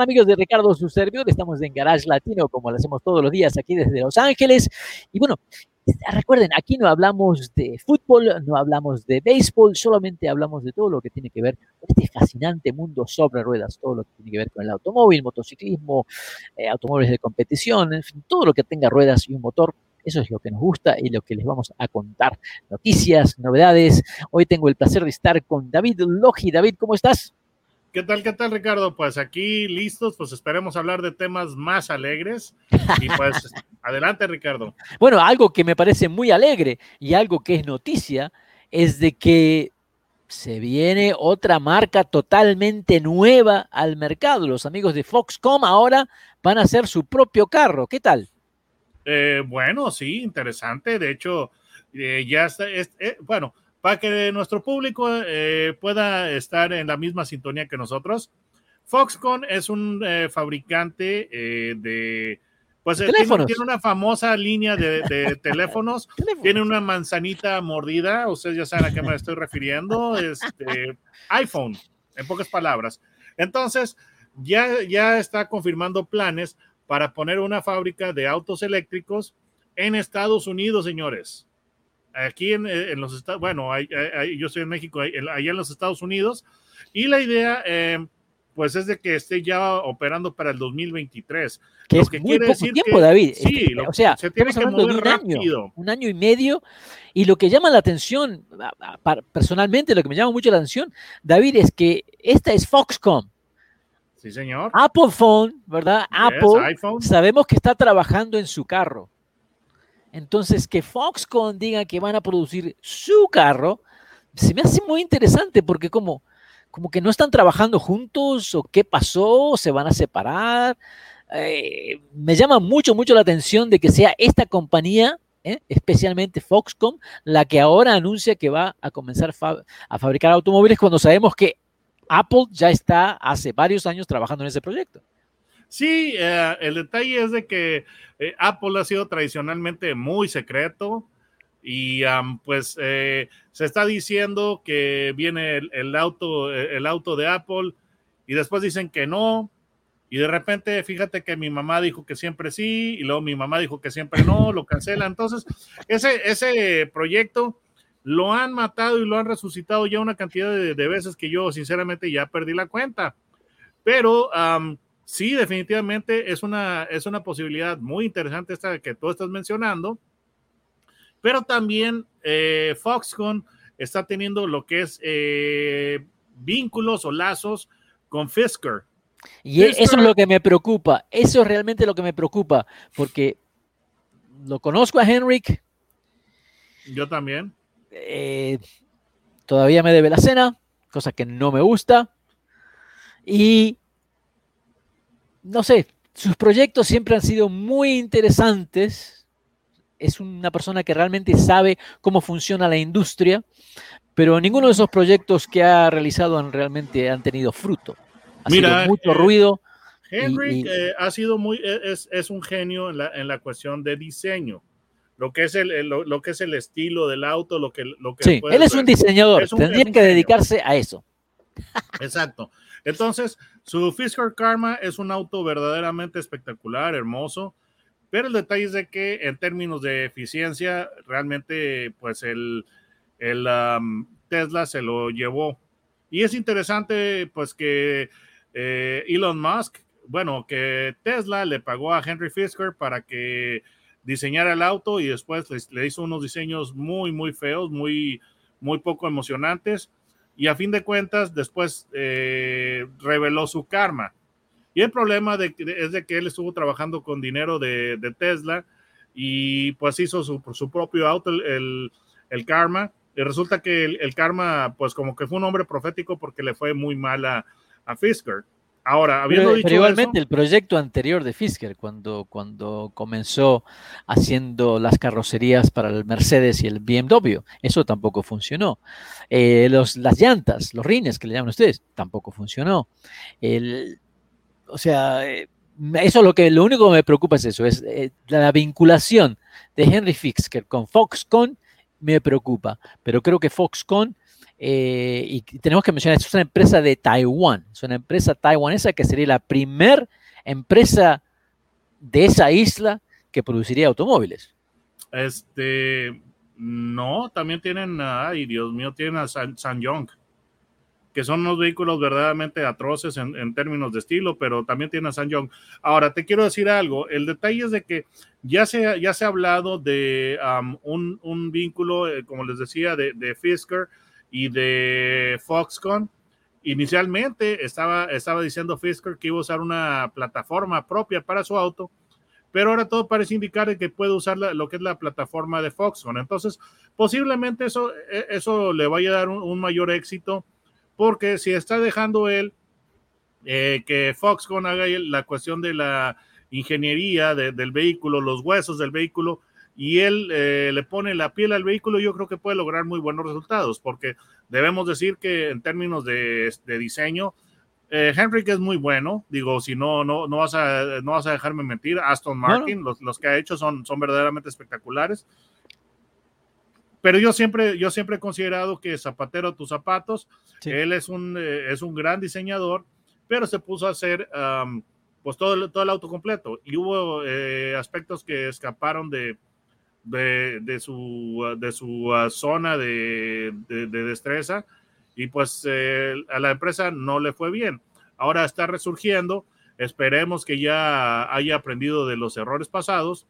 Amigos de Ricardo, su servidor? Estamos en Garage Latino, como lo hacemos todos los días aquí desde Los Ángeles. Y bueno, recuerden, aquí no hablamos de fútbol, no hablamos de béisbol, solamente hablamos de todo lo que tiene que ver con este fascinante mundo sobre ruedas, todo lo que tiene que ver con el automóvil, motociclismo, eh, automóviles de competición, en fin, todo lo que tenga ruedas y un motor. Eso es lo que nos gusta y lo que les vamos a contar. Noticias, novedades. Hoy tengo el placer de estar con David Logi. David, ¿cómo estás? ¿Qué tal, qué tal, Ricardo? Pues aquí listos, pues esperemos hablar de temas más alegres. Y pues adelante, Ricardo. Bueno, algo que me parece muy alegre y algo que es noticia es de que se viene otra marca totalmente nueva al mercado. Los amigos de Foxcom ahora van a hacer su propio carro. ¿Qué tal? Eh, bueno, sí, interesante. De hecho, eh, ya está, eh, bueno, para que nuestro público eh, pueda estar en la misma sintonía que nosotros. Foxconn es un eh, fabricante eh, de, pues tiene, tiene, una famosa línea de, teléfonos, tiene una manzanita mordida, ustedes ya saben a qué me estoy refiriendo, este, iPhone, en pocas palabras. Entonces, ya, ya está confirmando planes para poner una fábrica de autos eléctricos en Estados Unidos, señores aquí en, eh, los Estados, bueno, yo estoy en México, allá en los Estados Unidos, y la idea, eh, pues es de que esté ya operando para el 2023. Que lo es que muy quiere poco decir tiempo, David. Sí, o sea, se tiene que mover un rápido. Año, un año y medio, y lo que llama la atención, personalmente, lo que me llama mucho la atención, David, es que esta es Foxconn. Sí, señor. Apple Phone, ¿verdad? Apple, sabemos que está trabajando en su carro. Entonces, que Foxconn diga que van a producir su carro, se me hace muy interesante porque como, como que no están trabajando juntos o qué pasó, se van a separar. Eh, me llama mucho, mucho la atención de que sea esta compañía, ¿eh? especialmente Foxconn, la que ahora anuncia que va a comenzar a fabricar automóviles cuando sabemos que Apple ya está hace varios años trabajando en ese proyecto. Sí, eh, el detalle es de que eh, Apple ha sido tradicionalmente muy secreto y pues eh, se está diciendo que viene el, auto, el auto de Apple y después dicen que no y de repente fíjate que mi mamá dijo que siempre sí y luego mi mamá dijo que siempre no, lo cancela. Entonces ese, ese proyecto lo han matado y lo han resucitado ya una cantidad de, veces que yo sinceramente ya perdí la cuenta. Pero sí, definitivamente es una, es una posibilidad muy interesante esta que tú estás mencionando, pero también eh, Foxconn está teniendo lo que es eh, vínculos o lazos con Fisker. Y eso es lo que me preocupa, eso es realmente lo que me preocupa, porque lo conozco a Henrik. Yo también. Eh, todavía me debe la cena, cosa que no me gusta. Y no sé, sus proyectos siempre han sido muy interesantes. Es una persona que realmente sabe cómo funciona la industria, pero ninguno de esos proyectos que ha realizado han realmente han tenido fruto. Ha Mira, sido mucho eh, ruido. Henry eh, ha sido muy, e, es, un genio en la, en la, cuestión de diseño. Lo que, es el, lo, que es el estilo del auto, lo que, lo que sí, él es un diseñador, tendría que dedicarse a eso. Exacto. Entonces, su Fisker Karma es un auto verdaderamente espectacular, hermoso, pero el detalle es de que en términos de eficiencia, realmente, pues el, Tesla se lo llevó. Y es interesante, pues que eh, Elon Musk, bueno, que Tesla le pagó a Henry Fisker para que diseñara el auto y después le hizo unos diseños muy, muy feos, muy, muy poco emocionantes y a fin de cuentas después eh, reveló su karma. Y el problema es de que él estuvo trabajando con dinero de, Tesla y pues hizo su, su propio auto, el, el, karma. Y resulta que el, karma, pues como que fue un hombre profético porque le fue muy mal a, Fisker. Ahora, habiendo pero, igualmente el proyecto anterior de Fisker, cuando, cuando comenzó haciendo las carrocerías para el Mercedes y el BMW, eso tampoco funcionó. Eh, los, las llantas, los rines que le llaman ustedes, tampoco funcionó. El, o sea, eh, eso es lo que lo único que me preocupa es eso, es eh, la vinculación de Henry Fisker con Foxconn me preocupa, pero creo que Foxconn eh, y tenemos que mencionar, es una empresa de Taiwán, es una empresa taiwanesa que sería la primer empresa de esa isla que produciría automóviles. Este, no, también tienen, ay Dios mío, tienen a San, Yong, que son unos vehículos verdaderamente atroces en, términos de estilo, pero también tienen a San Yong. Ahora, te quiero decir algo, el detalle es de que ya se, ya se ha hablado de un, un, vínculo, eh, como les decía, de, de Fisker, y de Foxconn. Inicialmente estaba, estaba diciendo Fisker que iba a usar una plataforma propia para su auto, pero ahora todo parece indicar que puede usar lo que es la plataforma de Foxconn. Entonces, posiblemente eso, e, eso le vaya a dar un, mayor éxito, porque si está dejando él eh, que Foxconn haga la cuestión de la ingeniería del vehículo, los huesos del vehículo, y él eh, le pone la piel al vehículo, yo creo que puede lograr muy buenos resultados, porque debemos decir que en términos de, diseño, eh, Henrik es muy bueno, digo, si no, no, no, vas, a, no vas a dejarme mentir, Aston Martin, los, los, que ha hecho son, son verdaderamente espectaculares. Pero yo siempre, yo siempre he considerado que Zapatero tus zapatos, él es un, eh, es un gran diseñador, pero se puso a hacer pues todo, todo el auto completo. Y hubo aspectos que escaparon de, de, su, de su uh, zona de, destreza y pues a la empresa no le fue bien. Ahora está resurgiendo, esperemos que ya haya aprendido de los errores pasados,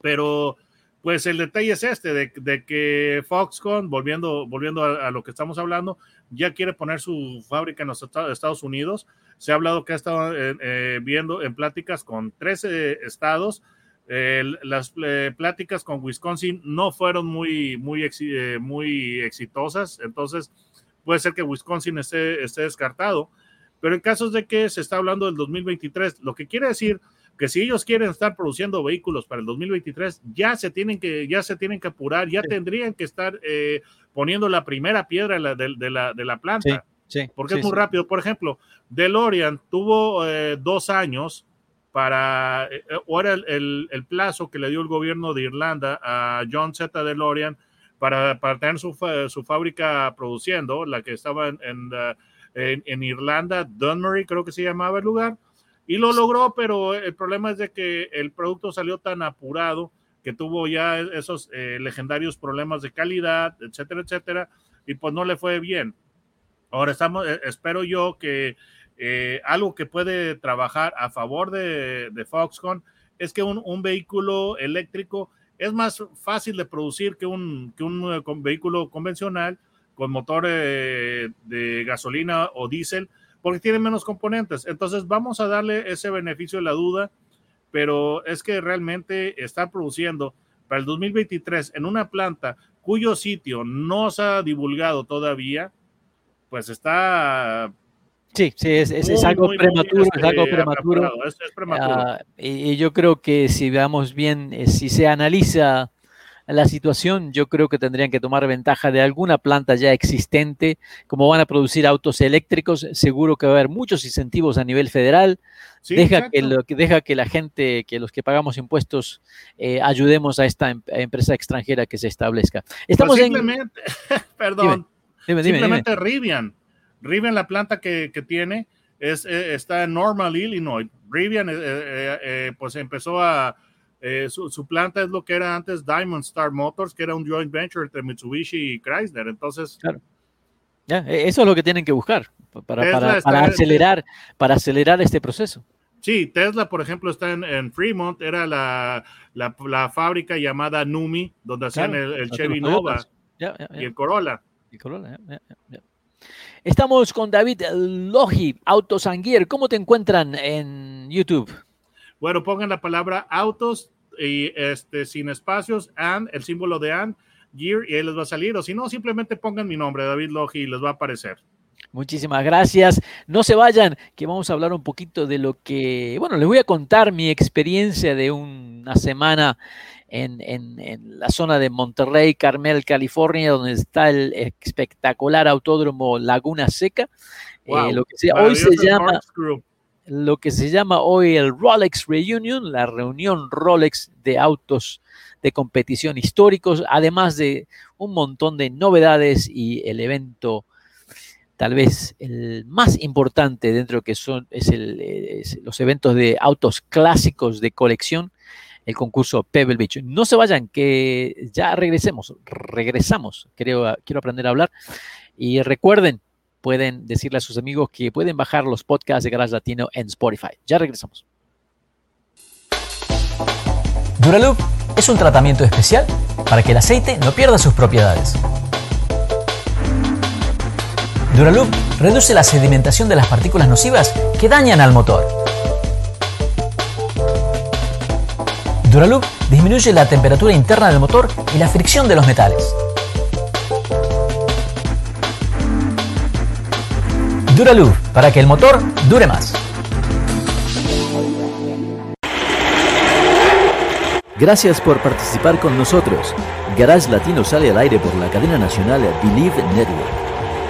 pero pues el detalle es este, de, que Foxconn, volviendo, volviendo a, lo que estamos hablando, ya quiere poner su fábrica en los Estados Unidos. Se ha hablado que ha estado eh, eh, viendo en pláticas con 13 estados las eh, pláticas con Wisconsin no fueron muy, muy, eh, muy exitosas, entonces puede ser que Wisconsin esté, esté descartado, pero en casos de que se está hablando del 2023, lo que quiere decir que si ellos quieren estar produciendo vehículos para el 2023, ya se tienen que, ya se tienen que apurar, ya tendrían que estar eh, poniendo la primera piedra de la, de, la, de la planta. porque es muy rápido. Por ejemplo, DeLorean tuvo dos años para, eh, o era el, plazo que le dio el gobierno de Irlanda a John Z. DeLorean para, para tener su, su fábrica produciendo, la que estaba en, en, en, Irlanda, Dunmurry creo que se llamaba el lugar, y lo logró, pero el problema es de que el producto salió tan apurado que tuvo ya esos eh, legendarios problemas de calidad, etcétera, etcétera, y pues no le fue bien. Ahora estamos, eh, espero yo que eh, algo que puede trabajar a favor de, Foxconn es que un, vehículo eléctrico es más fácil de producir que un, eh, vehículo convencional con motor eh, de gasolina o diésel, porque tiene menos componentes. Entonces vamos a darle ese beneficio de la duda, pero es que realmente está produciendo para el 2023 en una planta cuyo sitio no se ha divulgado todavía, pues está Sí, sí, es, algo prematuro, es algo prematuro. Ah, y, yo creo que si veamos bien, eh, si se analiza la situación, yo creo que tendrían que tomar ventaja de alguna planta ya existente, como van a producir autos eléctricos, seguro que va a haber muchos incentivos a nivel federal. deja, que lo, deja que la gente, que los que pagamos impuestos, eh, ayudemos a esta em, empresa extranjera que se establezca. Pues Estamos simplemente, perdón, simplemente Rivian Rivian, la planta que, tiene, es, eh, está en Normal, Illinois. Rivian, eh, eh, pues empezó a, su, planta es lo que era antes Diamond Star Motors, que era un joint venture entre Mitsubishi y Chrysler. Entonces, claro. E, eso es lo que tienen que buscar para, acelerar, para acelerar este proceso. Sí, Tesla, por ejemplo, está en, Fremont, era la, la, fábrica llamada Numi, donde hacían el, Chevy Nova y el Corolla. El Corolla, Estamos con David Logi, Autosanguier. ¿Cómo te encuentran en YouTube? Bueno, pongan la palabra autos y este sin espacios, and, el símbolo de and, gear, y ahí les va a salir. O si no, simplemente pongan mi nombre, David Logi, y les va a aparecer. Muchísimas gracias. No se vayan, que vamos a hablar un poquito de lo que, bueno, les voy a contar mi experiencia de una semana en, la zona de Monterrey, Carmel, California, donde está el espectacular autódromo Laguna Seca. Eh, lo que hoy se llama lo que se llama hoy el Rolex Reunion, la reunión Rolex de autos de competición históricos, además de un montón de novedades y el evento tal vez el más importante dentro que son es, los eventos de autos clásicos de colección, el concurso Pebble Beach. No se vayan, que ya regresemos, regresamos, quiero aprender a hablar. Y recuerden, pueden decirle a sus amigos que pueden bajar los podcasts de Garage Latino en Spotify. Ya regresamos. Duraloop es un tratamiento especial para que el aceite no pierda sus propiedades. Duraloop reduce la sedimentación de las partículas nocivas que dañan al motor. Duraloop disminuye la temperatura interna del motor y la fricción de los metales. Duraloop, para que el motor dure más. Gracias por participar con nosotros. Garage Latino sale al aire por la cadena nacional Believe Network.